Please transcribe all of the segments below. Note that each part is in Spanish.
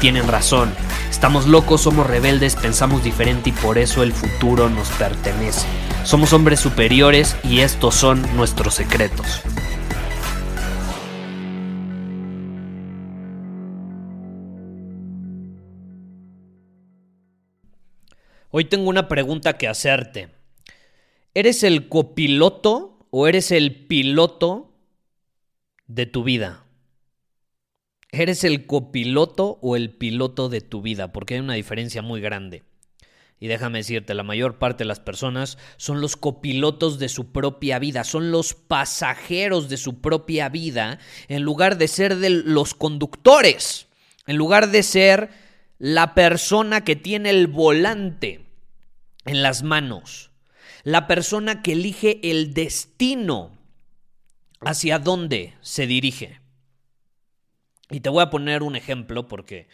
tienen razón. Estamos locos, somos rebeldes, pensamos diferente y por eso el futuro nos pertenece. Somos hombres superiores y estos son nuestros secretos. Hoy tengo una pregunta que hacerte. ¿Eres el copiloto o eres el piloto de tu vida? ¿Eres el copiloto o el piloto de tu vida? Porque hay una diferencia muy grande. Y déjame decirte, la mayor parte de las personas son los copilotos de su propia vida, son los pasajeros de su propia vida, en lugar de ser los conductores, en lugar de ser la persona que tiene el volante en las manos, la persona que elige el destino hacia dónde se dirige. Y te voy a poner un ejemplo porque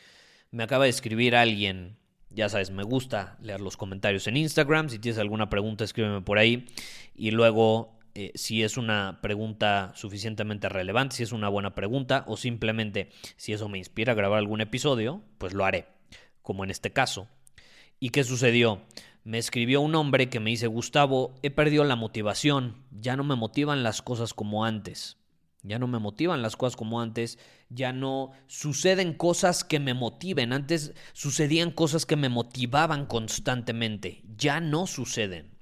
me acaba de escribir alguien, ya sabes, me gusta leer los comentarios en Instagram, si tienes alguna pregunta escríbeme por ahí y luego eh, si es una pregunta suficientemente relevante, si es una buena pregunta o simplemente si eso me inspira a grabar algún episodio, pues lo haré como en este caso. ¿Y qué sucedió? Me escribió un hombre que me dice, Gustavo, he perdido la motivación, ya no me motivan las cosas como antes, ya no me motivan las cosas como antes, ya no suceden cosas que me motiven, antes sucedían cosas que me motivaban constantemente, ya no suceden.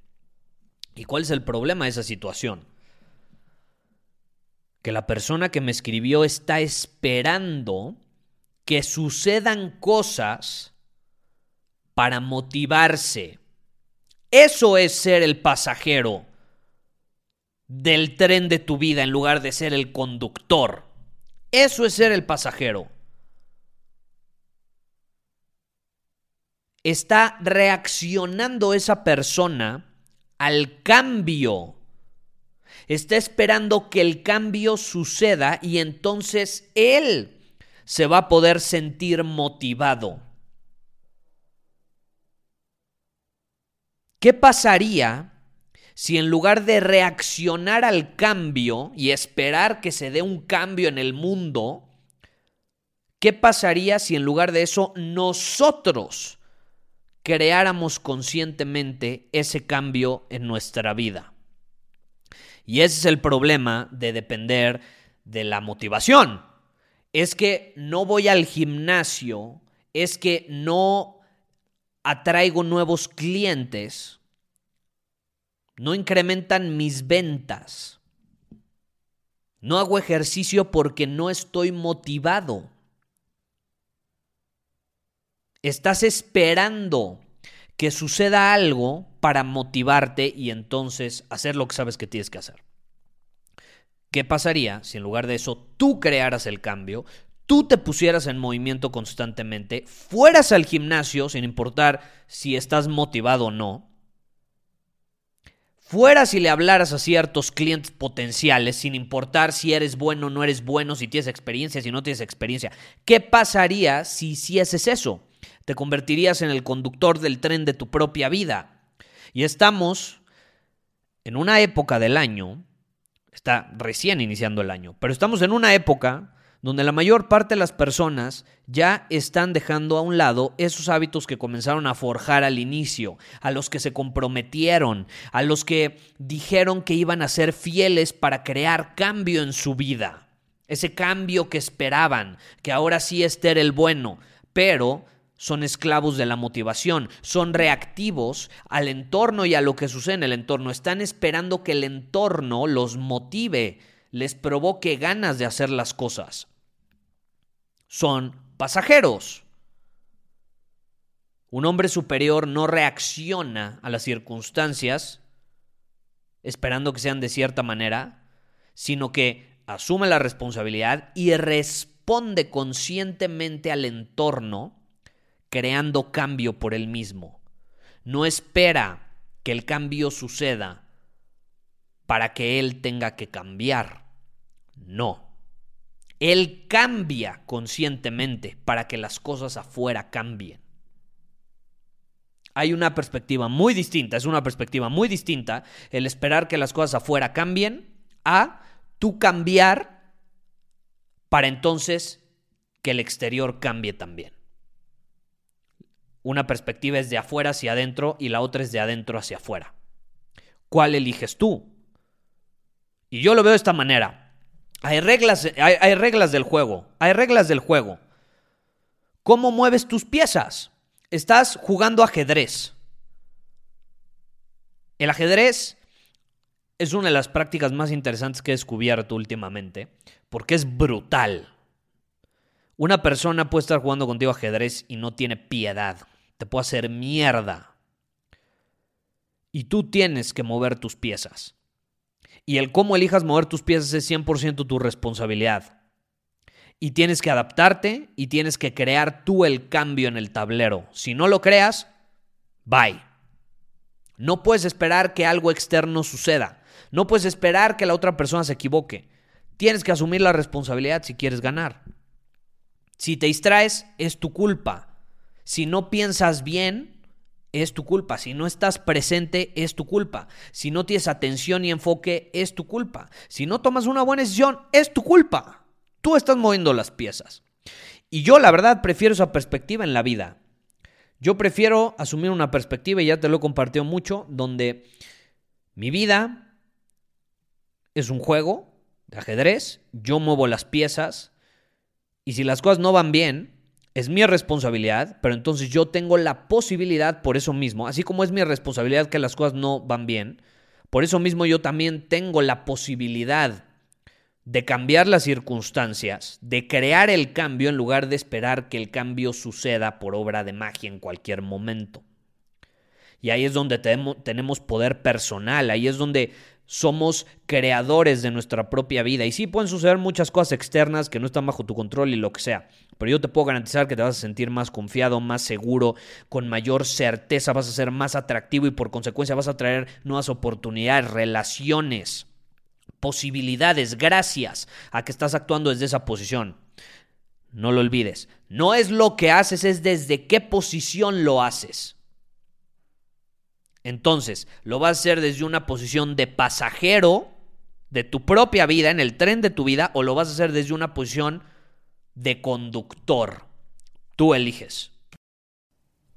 ¿Y cuál es el problema de esa situación? Que la persona que me escribió está esperando que sucedan cosas para motivarse. Eso es ser el pasajero del tren de tu vida en lugar de ser el conductor. Eso es ser el pasajero. Está reaccionando esa persona al cambio. Está esperando que el cambio suceda y entonces él se va a poder sentir motivado. ¿Qué pasaría si en lugar de reaccionar al cambio y esperar que se dé un cambio en el mundo, qué pasaría si en lugar de eso nosotros creáramos conscientemente ese cambio en nuestra vida? Y ese es el problema de depender de la motivación. Es que no voy al gimnasio, es que no atraigo nuevos clientes, no incrementan mis ventas. No hago ejercicio porque no estoy motivado. Estás esperando que suceda algo para motivarte y entonces hacer lo que sabes que tienes que hacer. ¿Qué pasaría si en lugar de eso tú crearas el cambio, tú te pusieras en movimiento constantemente, fueras al gimnasio sin importar si estás motivado o no, fueras y le hablaras a ciertos clientes potenciales sin importar si eres bueno o no eres bueno, si tienes experiencia, si no tienes experiencia, ¿qué pasaría si hicieses eso? Te convertirías en el conductor del tren de tu propia vida. Y estamos en una época del año, está recién iniciando el año, pero estamos en una época donde la mayor parte de las personas ya están dejando a un lado esos hábitos que comenzaron a forjar al inicio, a los que se comprometieron, a los que dijeron que iban a ser fieles para crear cambio en su vida. Ese cambio que esperaban, que ahora sí este era el bueno, pero son esclavos de la motivación, son reactivos al entorno y a lo que sucede en el entorno, están esperando que el entorno los motive, les provoque ganas de hacer las cosas son pasajeros. Un hombre superior no reacciona a las circunstancias esperando que sean de cierta manera, sino que asume la responsabilidad y responde conscientemente al entorno, creando cambio por él mismo. No espera que el cambio suceda para que él tenga que cambiar. No. Él cambia conscientemente para que las cosas afuera cambien. Hay una perspectiva muy distinta, es una perspectiva muy distinta el esperar que las cosas afuera cambien a tú cambiar para entonces que el exterior cambie también. Una perspectiva es de afuera hacia adentro y la otra es de adentro hacia afuera. ¿Cuál eliges tú? Y yo lo veo de esta manera. Hay reglas, hay, reglas del juego. Hay reglas del juego. ¿Cómo mueves tus piezas? Estás jugando ajedrez. El ajedrez es una de las prácticas más interesantes que he descubierto últimamente, porque es brutal. Una persona puede estar jugando contigo ajedrez y no tiene piedad. Te puede hacer mierda. Y tú tienes que mover tus piezas. Y el cómo elijas mover tus piezas es 100% tu responsabilidad. Y tienes que adaptarte y tienes que crear tú el cambio en el tablero. Si no lo creas, bye. No puedes esperar que algo externo suceda. No puedes esperar que la otra persona se equivoque. Tienes que asumir la responsabilidad si quieres ganar. Si te distraes, es tu culpa. Si no piensas bien, es tu culpa. Si no estás presente, es tu culpa. Si no tienes atención y enfoque, es tu culpa. Si no tomas una buena decisión, es tu culpa. Tú estás moviendo las piezas. Y yo la verdad prefiero esa perspectiva en la vida. Yo prefiero asumir una perspectiva, y ya te lo he compartido mucho, donde mi vida es un juego de ajedrez, yo muevo las piezas y si las cosas no van bien, es mi responsabilidad, pero entonces yo tengo la posibilidad por eso mismo, así como es mi responsabilidad que las cosas no van bien, por eso mismo yo también tengo la posibilidad de cambiar las circunstancias, de crear el cambio en lugar de esperar que el cambio suceda por obra de magia en cualquier momento. Y ahí es donde tenemos poder personal, ahí es donde somos creadores de nuestra propia vida. Y sí, pueden suceder muchas cosas externas que no están bajo tu control y lo que sea. Pero yo te puedo garantizar que te vas a sentir más confiado, más seguro, con mayor certeza, vas a ser más atractivo y por consecuencia vas a traer nuevas oportunidades, relaciones, posibilidades, gracias a que estás actuando desde esa posición. No lo olvides. No es lo que haces, es desde qué posición lo haces. Entonces, lo vas a hacer desde una posición de pasajero de tu propia vida, en el tren de tu vida, o lo vas a hacer desde una posición de conductor. Tú eliges.